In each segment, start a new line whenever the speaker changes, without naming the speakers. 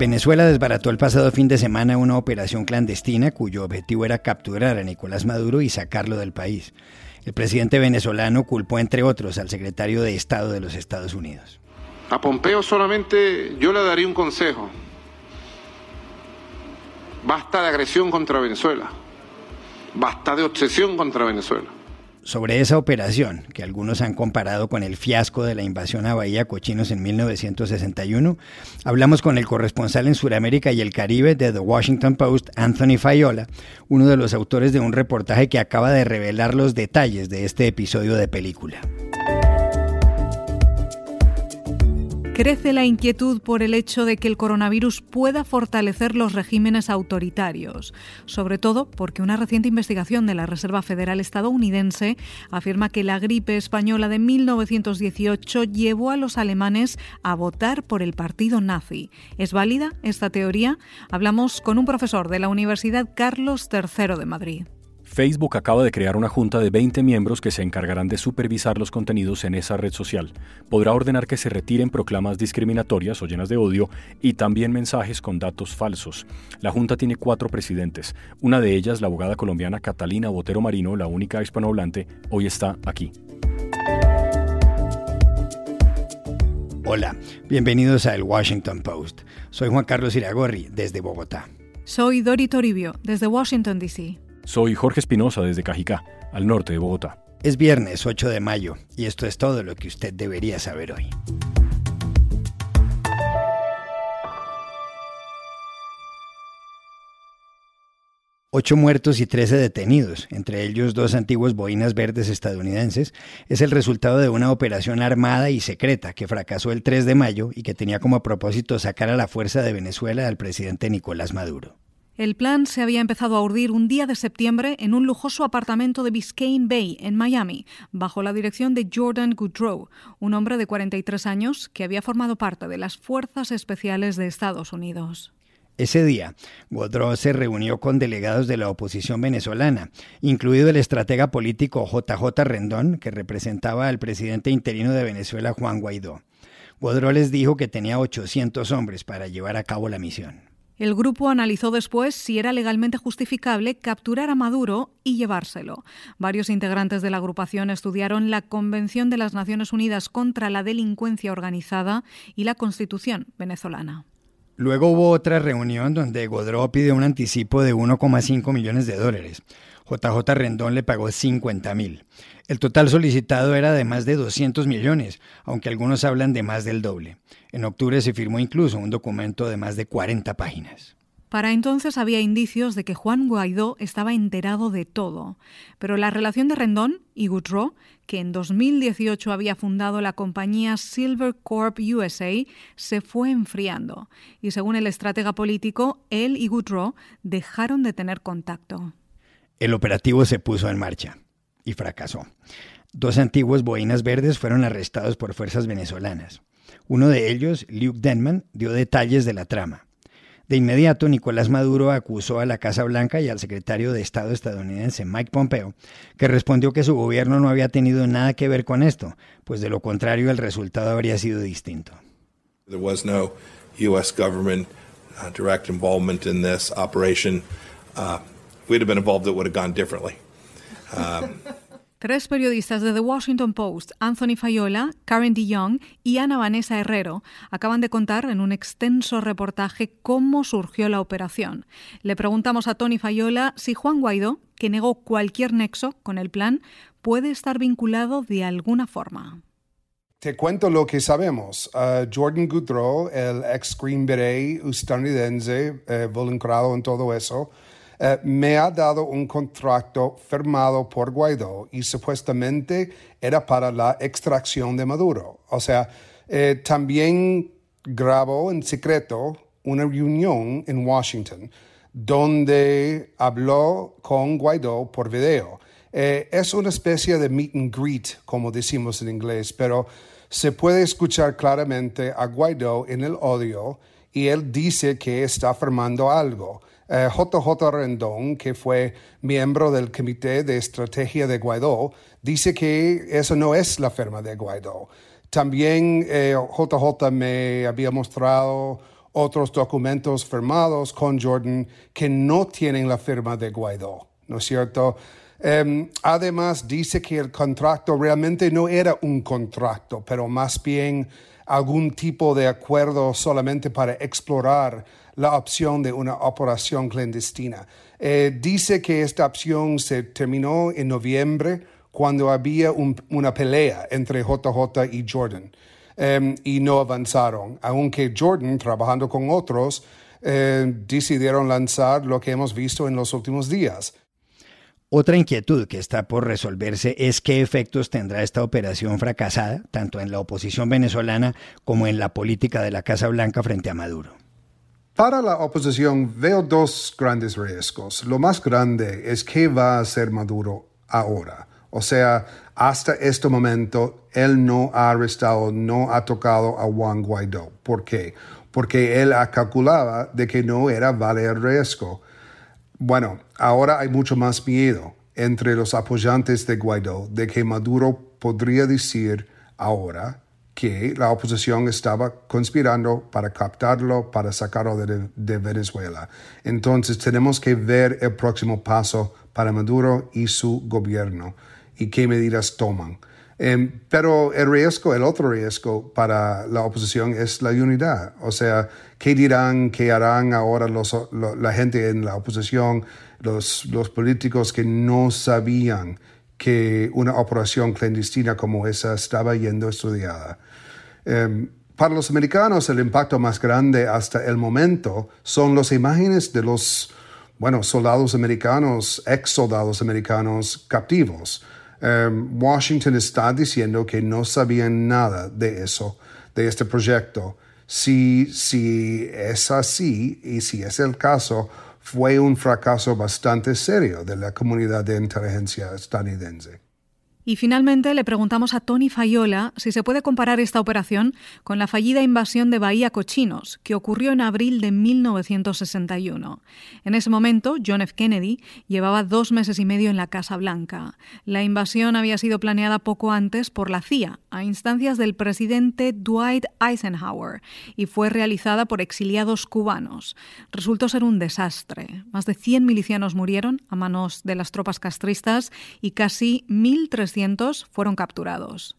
Venezuela desbarató el pasado fin de semana una operación clandestina cuyo objetivo era capturar a Nicolás Maduro y sacarlo del país. El presidente venezolano culpó, entre otros, al secretario de Estado de los Estados Unidos.
A Pompeo solamente yo le daría un consejo. Basta de agresión contra Venezuela. Basta de obsesión contra Venezuela
sobre esa operación, que algunos han comparado con el fiasco de la invasión a Bahía Cochinos en 1961, hablamos con el corresponsal en Sudamérica y el Caribe de The Washington Post, Anthony Fayola, uno de los autores de un reportaje que acaba de revelar los detalles de este episodio de película.
Crece la inquietud por el hecho de que el coronavirus pueda fortalecer los regímenes autoritarios, sobre todo porque una reciente investigación de la Reserva Federal estadounidense afirma que la gripe española de 1918 llevó a los alemanes a votar por el partido nazi. ¿Es válida esta teoría? Hablamos con un profesor de la Universidad Carlos III de Madrid.
Facebook acaba de crear una junta de 20 miembros que se encargarán de supervisar los contenidos en esa red social. Podrá ordenar que se retiren proclamas discriminatorias o llenas de odio y también mensajes con datos falsos. La junta tiene cuatro presidentes. Una de ellas, la abogada colombiana Catalina Botero Marino, la única hispanohablante, hoy está aquí.
Hola, bienvenidos a El Washington Post. Soy Juan Carlos Iragorri, desde Bogotá.
Soy Dori Toribio, desde Washington, D.C.
Soy Jorge Espinosa desde Cajicá, al norte de Bogotá.
Es viernes 8 de mayo y esto es todo lo que usted debería saber hoy. Ocho muertos y trece detenidos, entre ellos dos antiguos boinas verdes estadounidenses, es el resultado de una operación armada y secreta que fracasó el 3 de mayo y que tenía como propósito sacar a la fuerza de Venezuela al presidente Nicolás Maduro.
El plan se había empezado a urdir un día de septiembre en un lujoso apartamento de Biscayne Bay, en Miami, bajo la dirección de Jordan Goodrow, un hombre de 43 años que había formado parte de las Fuerzas Especiales de Estados Unidos.
Ese día, Goodrow se reunió con delegados de la oposición venezolana, incluido el estratega político JJ Rendón, que representaba al presidente interino de Venezuela, Juan Guaidó. Goodrow les dijo que tenía 800 hombres para llevar a cabo la misión.
El grupo analizó después si era legalmente justificable capturar a Maduro y llevárselo. Varios integrantes de la agrupación estudiaron la Convención de las Naciones Unidas contra la Delincuencia Organizada y la Constitución venezolana.
Luego hubo otra reunión donde Godró pidió un anticipo de 1,5 millones de dólares. JJ Rendón le pagó 50 mil. El total solicitado era de más de 200 millones, aunque algunos hablan de más del doble. En octubre se firmó incluso un documento de más de 40 páginas.
Para entonces había indicios de que Juan Guaidó estaba enterado de todo, pero la relación de Rendón y Goodrow, que en 2018 había fundado la compañía Silver Corp USA, se fue enfriando, y según el estratega político, él y Goodrow dejaron de tener contacto.
El operativo se puso en marcha y fracasó. Dos antiguos boinas verdes fueron arrestados por fuerzas venezolanas. Uno de ellos, Luke Denman, dio detalles de la trama. De inmediato, Nicolás Maduro acusó a la Casa Blanca y al secretario de Estado estadounidense Mike Pompeo, que respondió que su gobierno no había tenido nada que ver con esto, pues de lo contrario el resultado habría sido distinto.
There was no U.S. government uh, direct involvement in this operation. Uh,
Tres periodistas de The Washington Post, Anthony Fayola, Karen DeYoung y Ana Vanessa Herrero, acaban de contar en un extenso reportaje cómo surgió la operación. Le preguntamos a Tony Fayola si Juan Guaidó, que negó cualquier nexo con el plan, puede estar vinculado de alguna forma.
Te cuento lo que sabemos. Uh, Jordan Goodrow, el ex Green Beret estadounidense, eh, involucrado en todo eso, eh, me ha dado un contrato firmado por Guaidó y supuestamente era para la extracción de Maduro. O sea, eh, también grabó en secreto una reunión en Washington donde habló con Guaidó por video. Eh, es una especie de meet and greet, como decimos en inglés, pero se puede escuchar claramente a Guaidó en el audio y él dice que está firmando algo. JJ eh, Rendón, que fue miembro del Comité de Estrategia de Guaidó, dice que eso no es la firma de Guaidó. También JJ eh, me había mostrado otros documentos firmados con Jordan que no tienen la firma de Guaidó, ¿no es cierto? Em, además, dice que el contrato realmente no era un contrato, pero más bien algún tipo de acuerdo solamente para explorar la opción de una operación clandestina. Eh, dice que esta opción se terminó en noviembre cuando había una pelea entre JJ y Jordan em, y no avanzaron, aunque Jordan, trabajando con otros, eh, decidieron lanzar lo que hemos visto en los últimos días.
Otra inquietud que está por resolverse es qué efectos tendrá esta operación fracasada, tanto en la oposición venezolana como en la política de la Casa Blanca frente a Maduro.
Para la oposición veo dos grandes riesgos. Lo más grande es qué va a hacer Maduro ahora. O sea, hasta este momento él no ha arrestado, no ha tocado a Juan Guaidó. ¿Por qué? Porque él calculaba de que no era vale el riesgo. Bueno, ahora hay mucho más miedo entre los apoyantes de Guaidó de que Maduro podría decir ahora que la oposición estaba conspirando para captarlo, para sacarlo de, Venezuela. Entonces tenemos que ver el próximo paso para Maduro y su gobierno y qué medidas toman. Em, pero el riesgo, el otro riesgo para la oposición es la unidad. O sea, ¿qué dirán, qué harán ahora la gente en la oposición, los, los políticos que no sabían que una operación clandestina como esa estaba yendo estudiada? Em, para los americanos el impacto más grande hasta el momento son las imágenes de los, bueno, soldados americanos, ex soldados americanos captivos. Em, Washington está diciendo que no sabían nada de eso, de este proyecto. Si, si es así y si es el caso, fue un fracaso bastante serio de la comunidad de inteligencia estadounidense.
Y finalmente le preguntamos a Tony Fayola si se puede comparar esta operación con la fallida invasión de Bahía Cochinos, que ocurrió en abril de 1961. En ese momento, John F. Kennedy llevaba dos meses y medio en la Casa Blanca. La invasión había sido planeada poco antes por la CIA, a instancias del presidente Dwight Eisenhower, y fue realizada por exiliados cubanos. Resultó ser un desastre. Más de 100 milicianos murieron a manos de las tropas castristas y casi 1.300 fueron capturados?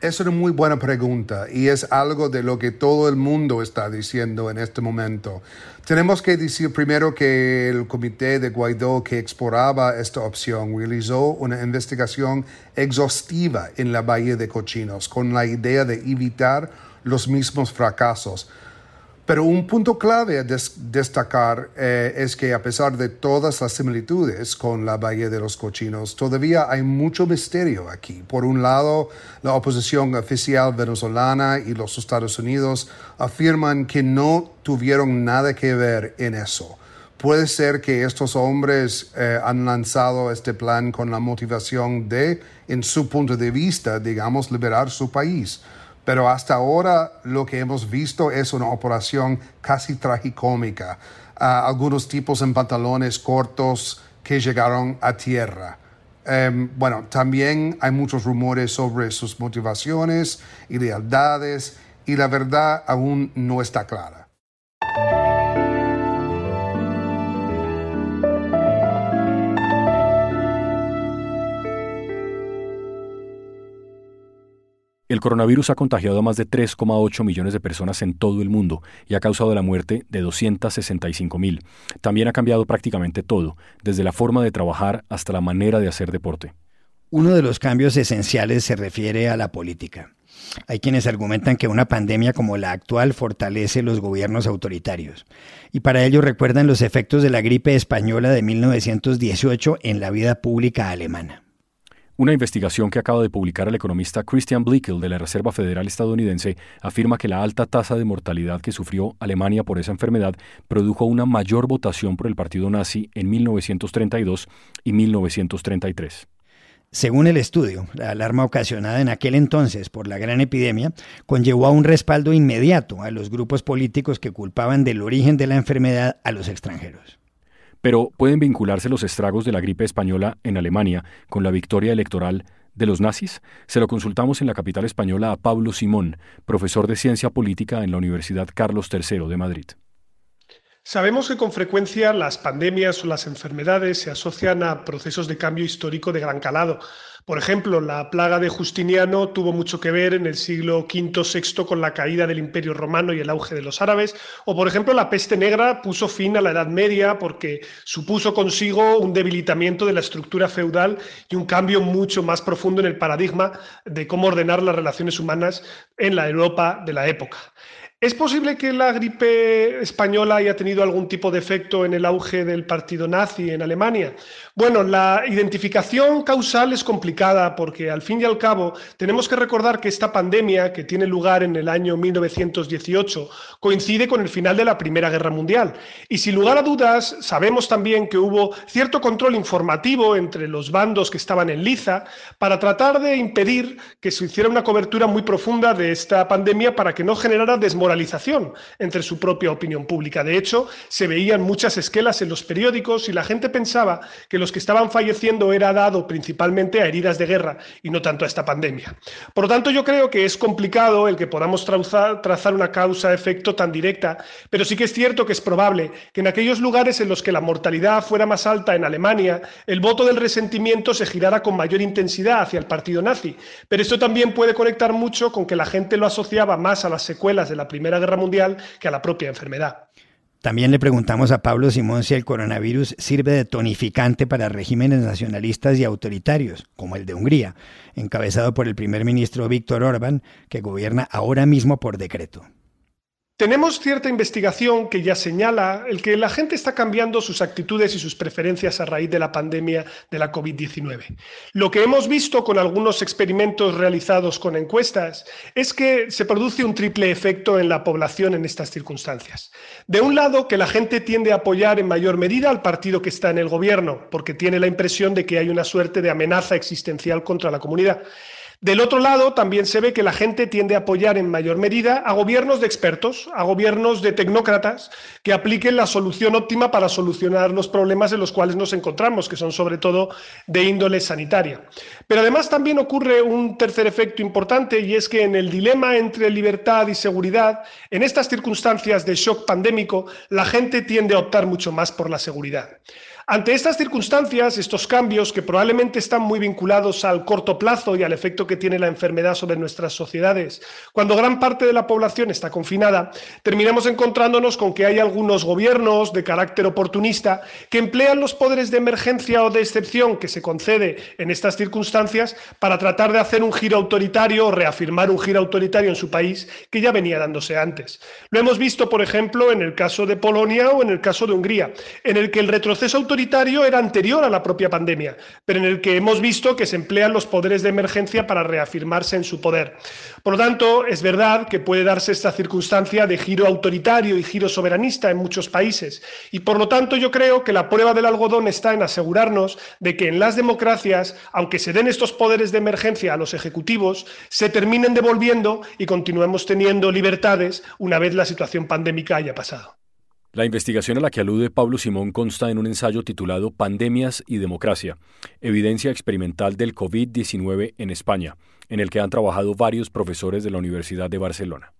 Es una muy buena pregunta y es algo de lo que todo el mundo está diciendo en este momento. Tenemos que decir primero que el comité de Guaidó que exploraba esta opción realizó una investigación exhaustiva en la Bahía de Cochinos con la idea de evitar los mismos fracasos pero un punto clave a destacar eh, es que a pesar de todas las similitudes con la Bahía de los Cochinos, todavía hay mucho misterio aquí. Por un lado, la oposición oficial venezolana y los Estados Unidos afirman que no tuvieron nada que ver en eso. Puede ser que estos hombres eh, han lanzado este plan con la motivación de, en su punto de vista, digamos, liberar su país pero hasta ahora lo que hemos visto es una operación casi tragicómica. Ah, algunos tipos en pantalones cortos que llegaron a tierra. Em, bueno, también hay muchos rumores sobre sus motivaciones y lealtades y la verdad aún no está clara.
El coronavirus ha contagiado a más de 3,8 millones de personas en todo el mundo y ha causado la muerte de 265 mil. También ha cambiado prácticamente todo, desde la forma de trabajar hasta la manera de hacer deporte.
Uno de los cambios esenciales se refiere a la política. Hay quienes argumentan que una pandemia como la actual fortalece los gobiernos autoritarios, y para ello recuerdan los efectos de la gripe española de 1918 en la vida pública alemana.
Una investigación que acaba de publicar el economista Christian Blickel de la Reserva Federal estadounidense afirma que la alta tasa de mortalidad que sufrió Alemania por esa enfermedad produjo una mayor votación por el partido nazi en 1932 y 1933.
Según el estudio, la alarma ocasionada en aquel entonces por la gran epidemia conllevó a un respaldo inmediato a los grupos políticos que culpaban del origen de la enfermedad a los extranjeros.
Pero pueden vincularse los estragos de la gripe española en Alemania con la victoria electoral de los nazis? Se lo consultamos en la capital española a Pablo Simón, profesor de Ciencia Política en la Universidad Carlos III de Madrid.
Sabemos que con frecuencia las pandemias o las enfermedades se asocian a procesos de cambio histórico de gran calado. Por ejemplo, la plaga de Justiniano tuvo mucho que ver en el siglo V VI con la caída del Imperio Romano y el auge de los árabes, o por ejemplo, la peste negra puso fin a la Edad Media porque supuso consigo un debilitamiento de la estructura feudal y un cambio mucho más profundo en el paradigma de cómo ordenar las relaciones humanas en la Europa de la época. ¿Es posible que la gripe española haya tenido algún tipo de efecto en el auge del partido nazi en Alemania? Bueno, la identificación causal es complicada porque al fin y al cabo tenemos que recordar que esta pandemia, que tiene lugar en el año 1918, coincide con el final de la Primera Guerra Mundial. Y sin lugar a dudas, sabemos también que hubo cierto control informativo entre los bandos que estaban en liza para tratar de impedir que se hiciera una cobertura muy profunda de esta pandemia para que no generara desmoralización entre su propia opinión pública. De hecho, se veían muchas esquelas en los periódicos y la gente pensaba que los que estaban falleciendo era dado principalmente a heridas de guerra y no tanto a esta pandemia. Por lo tanto, yo creo que es complicado el que podamos trazar una causa-efecto tan directa, pero sí que es cierto que es probable que en aquellos lugares en los que la mortalidad fuera más alta en Alemania, el voto del resentimiento se girara con mayor intensidad hacia el partido nazi. Pero esto también puede conectar mucho con que la gente lo asociaba más a las secuelas de la Primera Guerra Mundial que a la propia enfermedad.
También le preguntamos a Pablo Simón si el coronavirus sirve de tonificante para regímenes nacionalistas y autoritarios, como el de Hungría, encabezado por el primer ministro Víctor Orbán, que gobierna ahora mismo por decreto.
Tenemos cierta investigación que ya señala el que la gente está cambiando sus actitudes y sus preferencias a raíz de la pandemia de la COVID-19. Lo que hemos visto con algunos experimentos realizados con encuestas es que se produce un triple efecto en la población en estas circunstancias. De un lado, que la gente tiende a apoyar en mayor medida al partido que está en el gobierno, porque tiene la impresión de que hay una suerte de amenaza existencial contra la comunidad. Del otro lado, también se ve que la gente tiende a apoyar en mayor medida a gobiernos de expertos, a gobiernos de tecnócratas que apliquen la solución óptima para solucionar los problemas en los cuales nos encontramos, que son sobre todo de índole sanitaria. Pero además también ocurre un tercer efecto importante y es que en el dilema entre libertad y seguridad, en estas circunstancias de shock pandémico, la gente tiende a optar mucho más por la seguridad. Ante estas circunstancias, estos cambios que probablemente están muy vinculados al corto plazo y al efecto que tiene la enfermedad sobre nuestras sociedades, cuando gran parte de la población está confinada, terminamos encontrándonos con que hay algunos gobiernos de carácter oportunista que emplean los poderes de emergencia o de excepción que se concede en estas circunstancias para tratar de hacer un giro autoritario o reafirmar un giro autoritario en su país que ya venía dándose antes. Lo hemos visto, por ejemplo, en el caso de Polonia o en el caso de Hungría, en el que el retroceso autoritario era anterior a la propia pandemia, pero en el que hemos visto que se emplean los poderes de emergencia para reafirmarse en su poder. Por lo tanto, es verdad que puede darse esta circunstancia de giro autoritario y giro soberanista en muchos países. Y por lo tanto, yo creo que la prueba del algodón está en asegurarnos de que en las democracias, aunque se den estos poderes de emergencia a los ejecutivos, se terminen devolviendo y continuemos teniendo libertades una vez la situación pandémica haya pasado.
La investigación a la que alude Pablo Simón consta en un ensayo titulado Pandemias y Democracia, evidencia experimental del COVID-19 en España, en el que han trabajado varios profesores de la Universidad de Barcelona.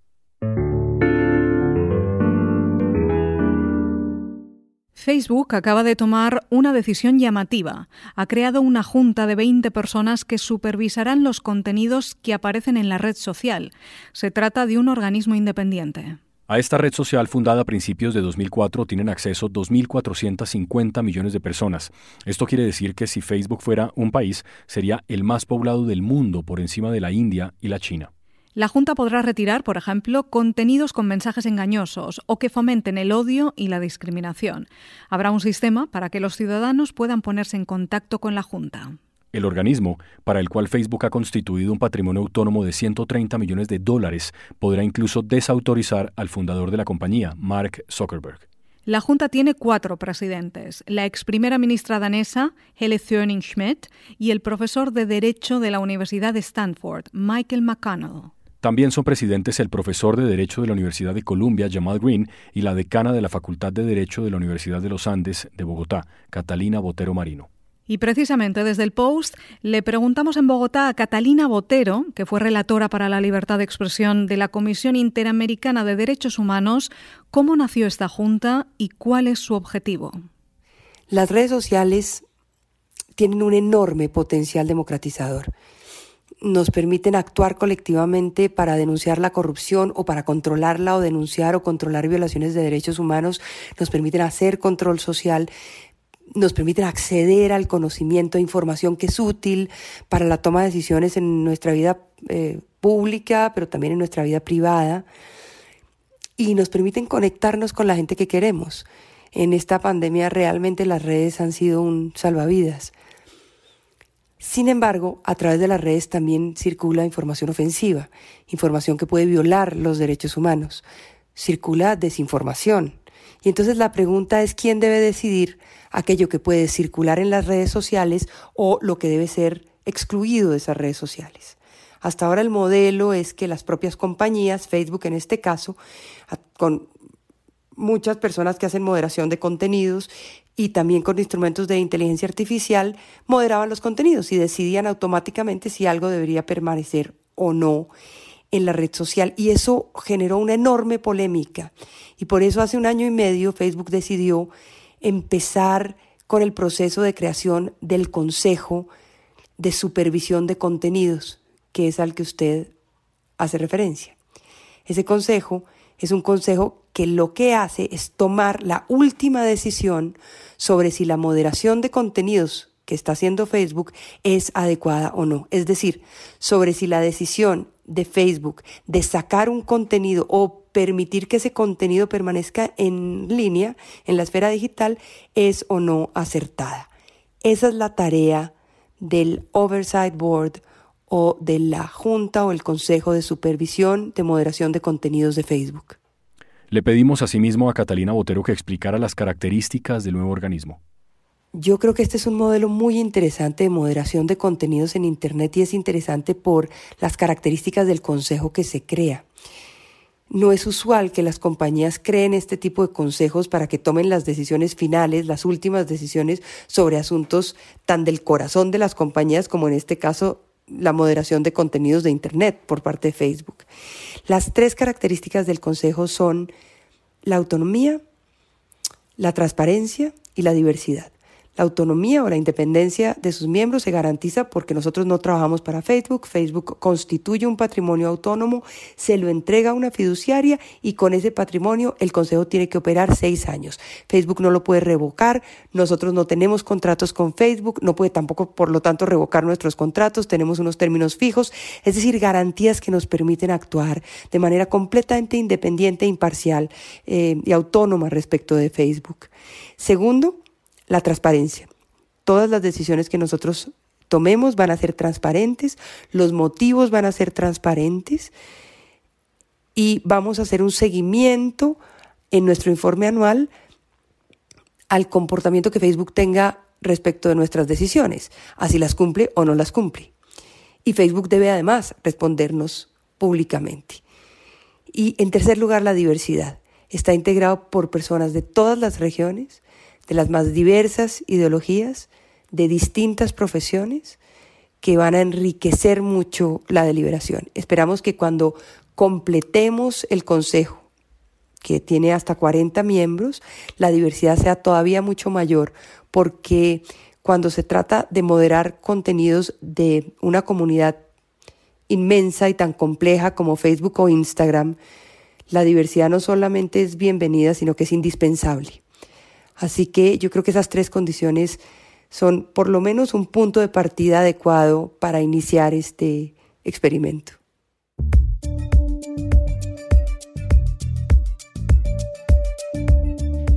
Facebook acaba de tomar una decisión llamativa. Ha creado una junta de 20 personas que supervisarán los contenidos que aparecen en la red social. Se trata de un organismo independiente.
A esta red social fundada a principios de 2004 tienen acceso 2.450 millones de personas. Esto quiere decir que si Facebook fuera un país, sería el más poblado del mundo por encima de la India y la China.
La Junta podrá retirar, por ejemplo, contenidos con mensajes engañosos o que fomenten el odio y la discriminación. Habrá un sistema para que los ciudadanos puedan ponerse en contacto con la Junta.
El organismo, para el cual Facebook ha constituido un patrimonio autónomo de 130 millones de dólares, podrá incluso desautorizar al fundador de la compañía, Mark Zuckerberg.
La Junta tiene cuatro presidentes, la ex primera ministra danesa, Hele Thorning-Schmidt, y el profesor de Derecho de la Universidad de Stanford, Michael McConnell.
También son presidentes el profesor de Derecho de la Universidad de Columbia, Jamal Green, y la decana de la Facultad de Derecho de la Universidad de los Andes de Bogotá, Catalina Botero Marino.
Y precisamente desde el Post le preguntamos en Bogotá a Catalina Botero, que fue relatora para la libertad de expresión de la Comisión Interamericana de Derechos Humanos, cómo nació esta junta y cuál es su objetivo.
Las redes sociales tienen un enorme potencial democratizador. Nos permiten actuar colectivamente para denunciar la corrupción o para controlarla o denunciar o controlar violaciones de derechos humanos. Nos permiten hacer control social nos permiten acceder al conocimiento e información que es útil para la toma de decisiones en nuestra vida eh, pública, pero también en nuestra vida privada, y nos permiten conectarnos con la gente que queremos. En esta pandemia realmente las redes han sido un salvavidas. Sin embargo, a través de las redes también circula información ofensiva, información que puede violar los derechos humanos, circula desinformación. Y entonces la pregunta es quién debe decidir aquello que puede circular en las redes sociales o lo que debe ser excluido de esas redes sociales. Hasta ahora el modelo es que las propias compañías, Facebook en este caso, con muchas personas que hacen moderación de contenidos y también con instrumentos de inteligencia artificial, moderaban los contenidos y decidían automáticamente si algo debería permanecer o no en la red social. Y eso generó una enorme polémica. Y por eso hace un año y medio Facebook decidió empezar con el proceso de creación del Consejo de Supervisión de Contenidos, que es al que usted hace referencia. Ese consejo es un consejo que lo que hace es tomar la última decisión sobre si la moderación de contenidos que está haciendo Facebook es adecuada o no. Es decir, sobre si la decisión de Facebook de sacar un contenido o permitir que ese contenido permanezca en línea, en la esfera digital, es o no acertada. Esa es la tarea del Oversight Board o de la Junta o el Consejo de Supervisión de Moderación de Contenidos de Facebook.
Le pedimos asimismo a Catalina Botero que explicara las características del nuevo organismo.
Yo creo que este es un modelo muy interesante de moderación de contenidos en Internet y es interesante por las características del consejo que se crea. No es usual que las compañías creen este tipo de consejos para que tomen las decisiones finales, las últimas decisiones sobre asuntos tan del corazón de las compañías como en este caso la moderación de contenidos de Internet por parte de Facebook. Las tres características del consejo son la autonomía, la transparencia y la diversidad. La autonomía o la independencia de sus miembros se garantiza porque nosotros no trabajamos para Facebook. Facebook constituye un patrimonio autónomo, se lo entrega a una fiduciaria y con ese patrimonio el Consejo tiene que operar seis años. Facebook no lo puede revocar, nosotros no tenemos contratos con Facebook, no puede tampoco, por lo tanto, revocar nuestros contratos, tenemos unos términos fijos, es decir, garantías que nos permiten actuar de manera completamente independiente, imparcial eh, y autónoma respecto de Facebook. Segundo, la transparencia. Todas las decisiones que nosotros tomemos van a ser transparentes, los motivos van a ser transparentes y vamos a hacer un seguimiento en nuestro informe anual al comportamiento que Facebook tenga respecto de nuestras decisiones, así las cumple o no las cumple. Y Facebook debe además respondernos públicamente. Y en tercer lugar, la diversidad. Está integrado por personas de todas las regiones, de las más diversas ideologías, de distintas profesiones, que van a enriquecer mucho la deliberación. Esperamos que cuando completemos el Consejo, que tiene hasta 40 miembros, la diversidad sea todavía mucho mayor, porque cuando se trata de moderar contenidos de una comunidad inmensa y tan compleja como Facebook o Instagram, la diversidad no solamente es bienvenida, sino que es indispensable. Así que yo creo que esas tres condiciones son por lo menos un punto de partida adecuado para iniciar este experimento.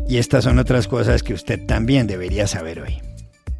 Y estas son otras cosas que usted también debería saber hoy.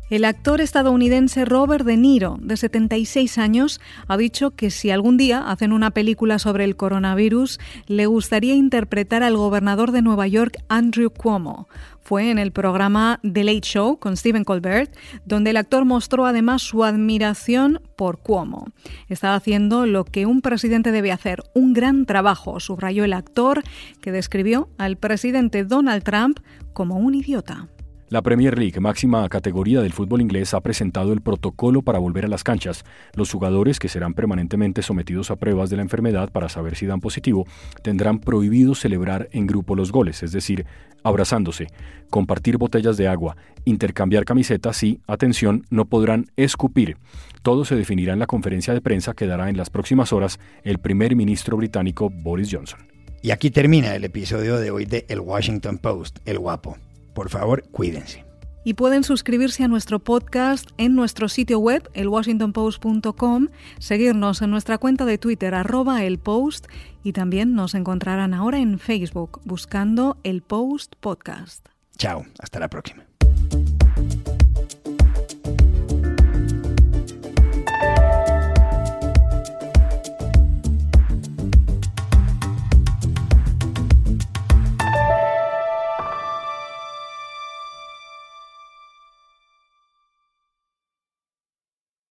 El actor estadounidense Robert De Niro, de 76 años, ha dicho que si algún día hacen una película sobre el coronavirus, le gustaría interpretar al gobernador de Nueva York, Andrew Cuomo. Fue en el programa The Late Show con Stephen Colbert, donde el actor mostró además su admiración por Cuomo. Estaba haciendo lo que un presidente debe hacer, un gran trabajo, subrayó el actor, que describió al presidente Donald Trump como un idiota.
La Premier League, máxima categoría del fútbol inglés, ha presentado el protocolo para volver a las canchas. Los jugadores, que serán permanentemente sometidos a pruebas de la enfermedad para saber si dan positivo, tendrán prohibido celebrar en grupo los goles, es decir, abrazándose, compartir botellas de agua, intercambiar camisetas y, atención, no podrán escupir. Todo se definirá en la conferencia de prensa que dará en las próximas horas el primer ministro británico Boris Johnson.
Y aquí termina el episodio de hoy de El Washington Post, El Guapo. Por favor, cuídense.
Y pueden suscribirse a nuestro podcast en nuestro sitio web, elwashingtonpost.com, seguirnos en nuestra cuenta de Twitter, arroba el post, y también nos encontrarán ahora en Facebook buscando el Post Podcast.
Chao, hasta la próxima.